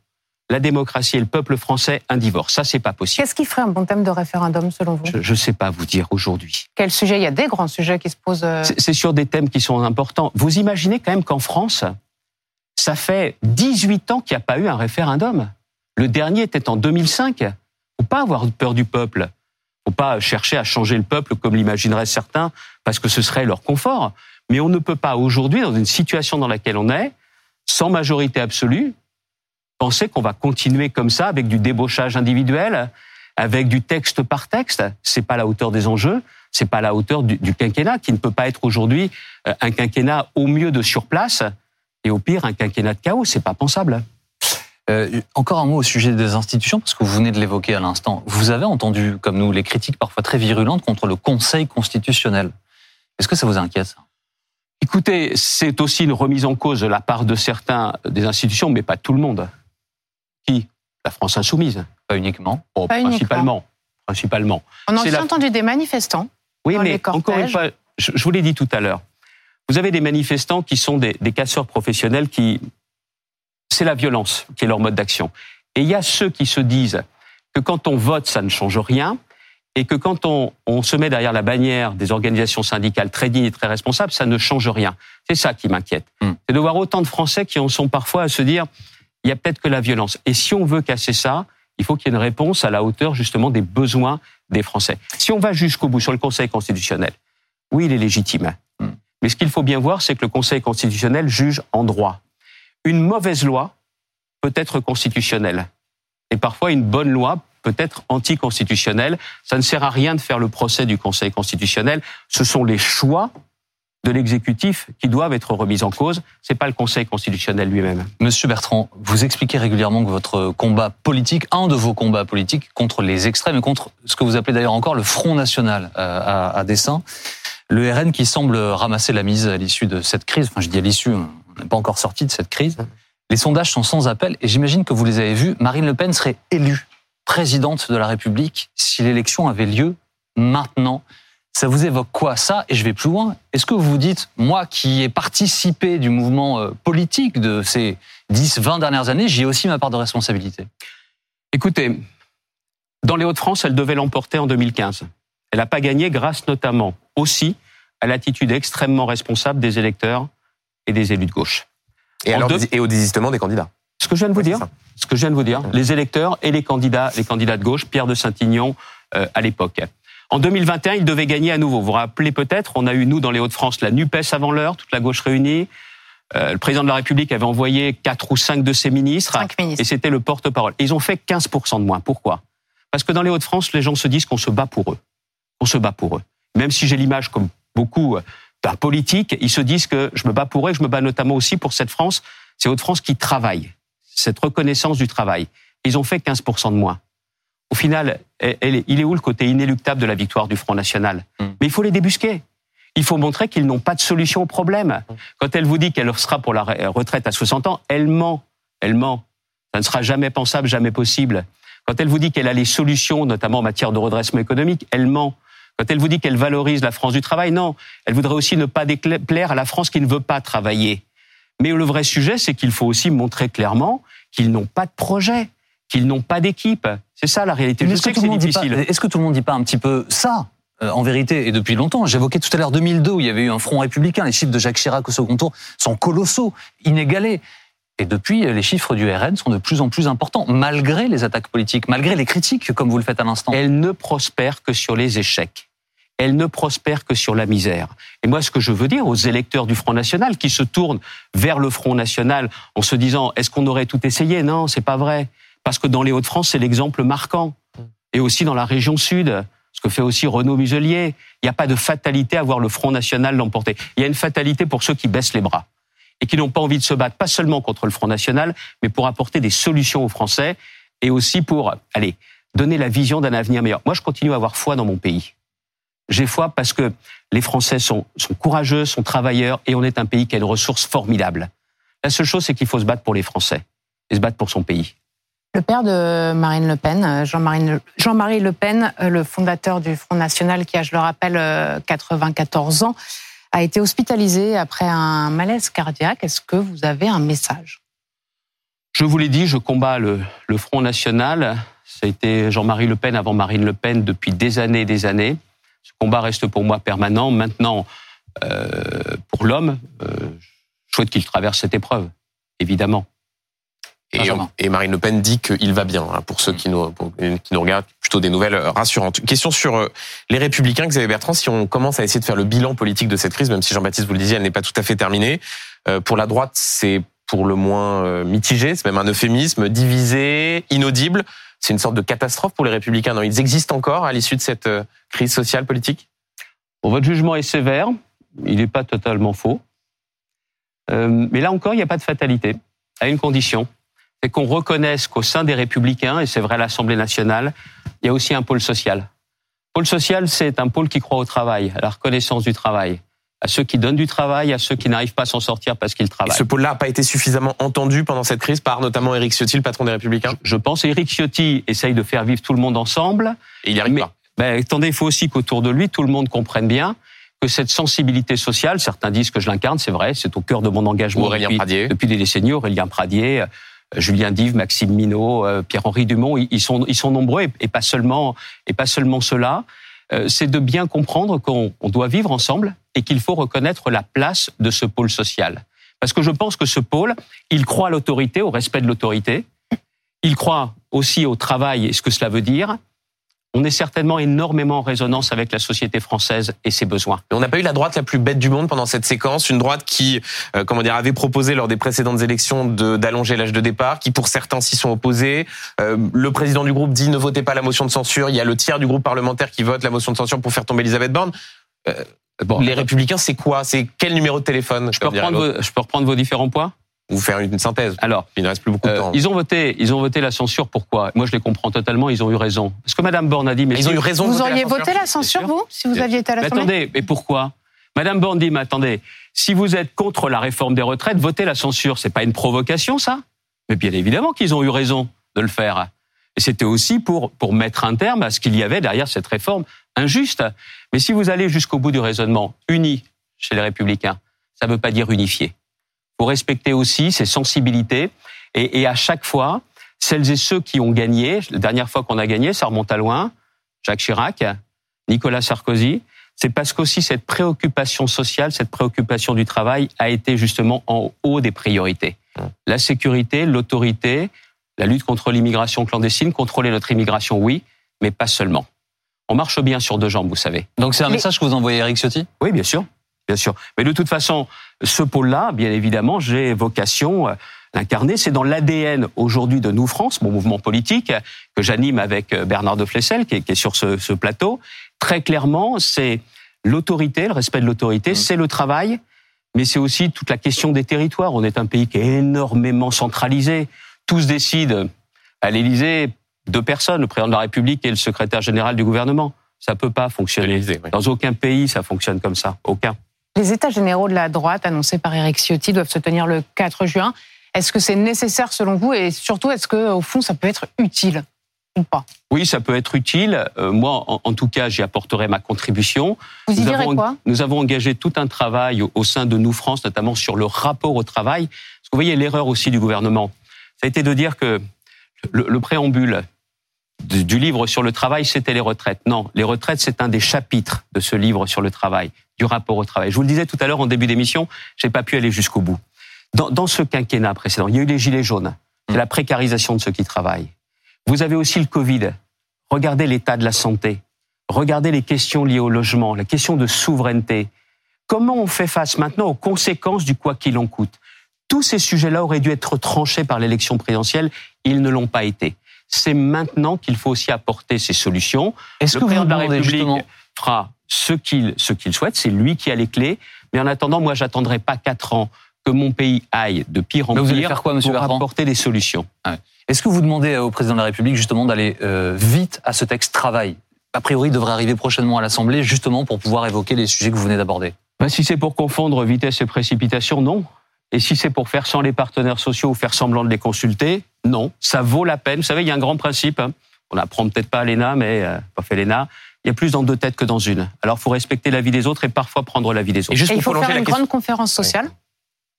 la démocratie et le peuple français un divorce. Ça, c'est pas possible. Qu'est-ce qui ferait un bon thème de référendum selon vous? Je ne sais pas vous dire aujourd'hui. Quel sujet? Il y a des grands sujets qui se posent. euh, C'est c'est sur des thèmes qui sont importants. Vous imaginez quand même qu'en France, ça fait 18 ans qu'il n'y a pas eu un référendum. Le dernier était en 2005. Faut pas avoir peur du peuple. Faut pas chercher à changer le peuple comme l'imagineraient certains parce que ce serait leur confort. Mais on ne peut pas aujourd'hui, dans une situation dans laquelle on est, sans majorité absolue, penser qu'on va continuer comme ça avec du débauchage individuel, avec du texte par texte. C'est pas la hauteur des enjeux c'est pas la hauteur du, du quinquennat qui ne peut pas être aujourd'hui euh, un quinquennat au mieux de surplace et au pire un quinquennat de chaos. C'est pas pensable. Euh, encore un mot au sujet des institutions, parce que vous venez de l'évoquer à l'instant. Vous avez entendu, comme nous, les critiques parfois très virulentes contre le Conseil constitutionnel. Est-ce que ça vous inquiète ça? Écoutez, c'est aussi une remise en cause de la part de certains des institutions, mais pas tout le monde. Qui? La France insoumise. Pas uniquement. Bon, Pas uniquement. principalement. Principalement. On a aussi la- entendu des manifestants. Oui, Dans mais les encore une fois, je, je vous l'ai dit tout à l'heure. Vous avez des manifestants qui sont des, des casseurs professionnels qui, c'est la violence qui est leur mode d'action. Et il y a ceux qui se disent que quand on vote, ça ne change rien, et que quand on, on se met derrière la bannière des organisations syndicales très dignes et très responsables, ça ne change rien. C'est ça qui m'inquiète. Hmm. C'est de voir autant de Français qui en sont parfois à se dire, il y a peut-être que la violence. Et si on veut casser ça, il faut qu'il y ait une réponse à la hauteur justement des besoins des Français. Si on va jusqu'au bout sur le Conseil constitutionnel, oui, il est légitime. Hmm. Mais ce qu'il faut bien voir, c'est que le Conseil constitutionnel juge en droit. Une mauvaise loi peut être constitutionnelle. Et parfois, une bonne loi peut être anticonstitutionnelle. Ça ne sert à rien de faire le procès du Conseil constitutionnel. Ce sont les choix de l'exécutif qui doivent être remis en cause. C'est pas le Conseil constitutionnel lui-même. Monsieur Bertrand, vous expliquez régulièrement que votre combat politique, un de vos combats politiques contre les extrêmes et contre ce que vous appelez d'ailleurs encore le Front National euh, à, à dessein, le RN qui semble ramasser la mise à l'issue de cette crise, enfin je dis à l'issue, on n'est pas encore sorti de cette crise, les sondages sont sans appel et j'imagine que vous les avez vus, Marine Le Pen serait élue présidente de la République si l'élection avait lieu maintenant. Ça vous évoque quoi ça? Et je vais plus loin. Est-ce que vous vous dites, moi qui ai participé du mouvement euh, politique de ces 10, 20 dernières années, j'y ai aussi ma part de responsabilité? Écoutez, dans les Hauts-de-France, elle devait l'emporter en 2015. Elle n'a pas gagné grâce notamment aussi à l'attitude extrêmement responsable des électeurs et des élus de gauche. Et, En alors, deux- et au désistement des candidats. Ce que je viens de vous Ouais, dire, ce que je viens de vous dire, les électeurs et les candidats, les candidats de gauche, Pierre de Saint-Ignon euh, à l'époque. En 2021, il devait gagner à nouveau. Vous vous rappelez peut-être, on a eu, nous, dans les Hauts-de-France, la NUPES avant l'heure, toute la gauche réunie. Euh, le président de la République avait envoyé quatre ou cinq de ses ministres, Cinq ministres. et c'était le porte-parole. Ils ont fait 15% de moins. Pourquoi? Parce que dans les Hauts-de-France, les gens se disent qu'on se bat pour eux. On se bat pour eux. Même si j'ai l'image, comme beaucoup, euh, d'un politique, ils se disent que je me bats pour eux, je me bats notamment aussi pour cette France, ces Hauts-de-France qui travaillent, cette reconnaissance du travail. Ils ont fait 15% de moins. Au final, elle- elle est- il est où le côté inéluctable de la victoire du Front National Mm. Mais il faut les débusquer. Il faut montrer qu'ils n'ont pas de solution au problème. Quand elle vous dit qu'elle sera pour la re- retraite à 60 ans, elle ment. Elle ment. Ça ne sera jamais pensable, jamais possible. Quand elle vous dit qu'elle a les solutions, notamment en matière de redressement économique, elle ment. Quand elle vous dit qu'elle valorise la France du travail, non. Elle voudrait aussi ne pas déplaire à la France qui ne veut pas travailler. Mais le vrai sujet, c'est qu'il faut aussi montrer clairement qu'ils n'ont pas de projet, qu'ils n'ont pas d'équipe. C'est ça la réalité. Mais Je que, que c'est difficile. est-ce que tout le monde dit pas un petit peu ça euh, en vérité, et depuis longtemps, j'évoquais tout à l'heure 2002 où il y avait eu un front républicain, les chiffres de Jacques Chirac au second tour sont colossaux, inégalés. Et depuis, les chiffres du RN sont de plus en plus importants, malgré les attaques politiques, malgré les critiques, comme vous le faites à l'instant. Elle ne prospère que sur les échecs. Elle ne prospère que sur la misère. Et moi, ce que je veux dire aux électeurs du Front National qui se tournent vers le Front National en se disant est-ce qu'on aurait tout essayé? Non, c'est pas vrai. Parce que dans les Hauts-de-France, c'est l'exemple marquant. Et aussi dans la région sud, ce que fait aussi Renaud Muselier. Il n'y a pas de fatalité à voir le Front National l'emporter. Il y a une fatalité pour ceux qui baissent les bras et qui n'ont pas envie de se battre, pas seulement contre le Front National, mais pour apporter des solutions aux Français et aussi pour, allez, donner la vision d'un avenir meilleur. Moi, je continue à avoir foi dans mon pays. J'ai foi parce que les Français sont, sont courageux, sont travailleurs et on est un pays qui a une ressource formidable. La seule chose, c'est qu'il faut se battre pour les Français et se battre pour son pays. Le père de Marine Le Pen, euh, Jean-Marie Le, Pen, euh, le fondateur du Front National, qui a, je le rappelle, euh, 94 ans, a été hospitalisé après un malaise cardiaque. Est-ce que vous avez un message? Je vous l'ai dit, je combats le, Front National. Ça a été Jean-Marie Le Pen avant Marine Le Pen depuis des années et des années. Ce combat reste pour moi permanent. Maintenant, euh, pour l'homme, euh, je souhaite qu'il traverse cette épreuve, évidemment. Et, Benjamin. et Marine Le Pen dit qu'il va bien, hein, pour ceux qui nous, pour- qui nous regardent, plutôt des nouvelles euh, rassurantes. Question sur euh, les Républicains, Xavier Bertrand, si on commence à essayer de faire le bilan politique de cette crise, même si Jean-Baptiste vous le disiez, elle n'est pas tout à fait terminée. Euh, pour la droite, c'est pour le moins euh, mitigé, c'est même un euphémisme, divisé, inaudible. C'est une sorte de catastrophe pour les Républicains. Non, ils existent encore à l'issue de cette crise sociale politique? Bon, votre jugement est sévère, il n'est pas totalement faux. Mais là encore, il n'y a pas de fatalité, à une condition, c'est qu'on reconnaisse qu'au sein des républicains, et c'est vrai à l'Assemblée nationale, il y a aussi un pôle social. Pôle social, c'est un pôle qui croit au travail, à la reconnaissance du travail, à ceux qui donnent du travail, à ceux qui n'arrivent pas à s'en sortir parce qu'ils Et travaillent. ce pôle-là n'a pas été suffisamment entendu pendant cette crise par notamment Éric Ciotti, le patron des Républicains? Je pense Éric Ciotti essaye de faire vivre tout le monde ensemble, Et il n'y arrive Mais- pas. Ben, attendez, il faut aussi qu'autour de lui, tout le monde comprenne bien que cette sensibilité sociale, certains disent que je l'incarne, c'est vrai, c'est au cœur de mon engagement Aurélien depuis, Pradier. depuis des décennies. Aurélien Pradier, Julien Dive, Maxime Minot, euh, Pierre-Henri Dumont, ils- sont, ils sont nombreux et, pas seulement, et pas seulement ceux-là. Euh, c'est de bien comprendre qu'on on doit vivre ensemble et qu'il faut reconnaître la place de ce pôle social. Parce que je pense que ce pôle, il croit à l'autorité, au respect de l'autorité. Il croit aussi au travail et ce que cela veut dire. On est certainement énormément en résonance avec la société française et ses besoins. Mais on n'a pas eu la droite la plus bête du monde pendant cette séquence, une droite qui, euh, comment dire, avait proposé lors des précédentes élections d'allonger l'âge de départ, qui pour certains s'y sont opposés. Euh, le président du groupe dit ne votez pas la motion de censure. Il y a le tiers du groupe parlementaire qui vote la motion de censure pour faire tomber Elisabeth Borne. Euh, Bon, les Républicains, c'est quoi? C'est quel numéro de téléphone? Je peux, reprendre vos, je peux reprendre vos différents points? Vous faire une synthèse. Alors, Il ne reste plus beaucoup de euh, temps. ils ont voté, ils ont voté la censure. Pourquoi? Moi, je les comprends totalement. Ils ont eu raison. Parce que Madame Borne a dit, mais Ils ont eu raison. de Vous auriez censure. voté la censure, vous, si vous aviez été à Mais l'Assemblée? attendez, mais pourquoi? Madame Borne dit, mais attendez, si vous êtes contre la réforme des retraites, votez la censure. C'est pas une provocation, ça? Mais bien évidemment qu'ils ont eu raison de le faire. Et c'était aussi pour, pour mettre un terme à ce qu'il y avait derrière cette réforme injuste. Mais si vous allez jusqu'au bout du raisonnement, uni chez les Républicains, ça ne veut pas dire unifié. Il faut respecter aussi ces sensibilités. Et, et à chaque fois, celles et ceux qui ont gagné, la dernière fois qu'on a gagné, ça remonte à loin, Jacques Chirac, Nicolas Sarkozy, c'est parce qu'aussi cette préoccupation sociale, cette préoccupation du travail a été justement en haut des priorités. La sécurité, l'autorité, la lutte contre l'immigration clandestine, contrôler notre immigration, oui, mais pas seulement. On marche bien sur deux jambes, vous savez. Donc c'est un Mais- message que vous envoyez à Eric Ciotti? Oui, bien sûr, bien sûr. Mais de toute façon, ce pôle-là, bien évidemment, j'ai vocation à l'incarner. C'est dans l'ADN aujourd'hui de Nous France, mon mouvement politique que j'anime avec euh, Bernard de Flessel, qui est, qui est sur ce, ce plateau. Très clairement, c'est l'autorité, le respect de l'autorité, Mmh. c'est le travail, mais c'est aussi toute la question des territoires. On est un pays qui est énormément centralisé. Tous décident à l'Élysée deux personnes, le président de la République et le secrétaire général du gouvernement. Ça peut pas fonctionner. oui. Dans aucun pays, ça fonctionne comme ça. Aucun. Les états généraux de la droite annoncés par Eric Ciotti doivent se tenir le 4 juin. Est-ce que c'est nécessaire selon vous? Et surtout est-ce que au fond ça peut être utile ou pas? Oui, ça peut être utile. Euh, moi, en, en tout cas, j'y apporterai ma contribution. Vous y Nous direz avons, quoi? nous avons engagé tout un travail au, au sein de Nous France, notamment sur le rapport au travail. Parce que vous voyez, l'erreur aussi du gouvernement, ça a été de dire que le, le préambule du, livre sur le travail, c'était les retraites. Non, les retraites, c'est un des chapitres de ce livre sur le travail, du rapport au travail. Je vous le disais tout à l'heure en début d'émission, j'ai pas pu aller jusqu'au bout. Dans, ce quinquennat précédent, il y a eu les gilets jaunes, la précarisation de ceux qui travaillent. Vous avez aussi le Covid. Regardez l'état de la santé. Regardez les questions liées au logement, la question de souveraineté. Comment on fait face maintenant aux conséquences du quoi qu'il en coûte? Tous ces sujets-là auraient dû être tranchés par l'élection présidentielle. Ils ne l'ont pas été. C'est maintenant qu'il faut aussi apporter ces solutions. Est-ce que président de la République justement fera ce qu'il ce qu'il souhaite. C'est lui qui a les clés. Mais en attendant, moi, j'attendrai pas quatre ans que mon pays aille de pire en Mais pire faire quoi, monsieur pour apporter des solutions. Est-ce que vous demandez au président de la République justement d'aller euh, vite à ce texte travail? A priori, il devrait arriver prochainement à l'Assemblée justement pour pouvoir évoquer les sujets que vous venez d'aborder. Ben, si c'est pour confondre vitesse et précipitation, non. Et si c'est pour faire sans les partenaires sociaux ou faire semblant de les consulter, non. Ça vaut la peine. Vous savez, il y a un grand principe. hein. On n'apprend peut-être pas à l'ENA, mais euh, pas fait l'ENA. Il y a plus dans deux têtes que dans une. Alors, faut respecter l'avis des autres et parfois prendre l'avis des autres. Et juste Et il faut faire la une question. grande conférence sociale.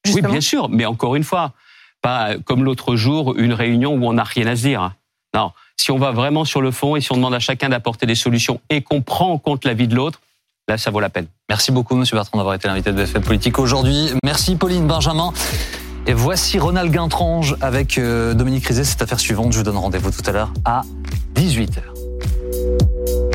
Oui, bien sûr, mais encore une fois, pas comme l'autre jour, une réunion où on n'a rien à se dire. Non, si on va vraiment sur le fond et si on demande à chacun d'apporter des solutions et qu'on prend en compte l'avis de l'autre, Là, ça vaut la peine. Merci beaucoup, Monsieur Bertrand, d'avoir été l'invité de BFM Politique aujourd'hui. Merci, Pauline Benjamin. Et voici Ronald Guintrange avec euh, Dominique Rizet. Cette affaire suivante, je vous donne rendez-vous tout à l'heure à 18h.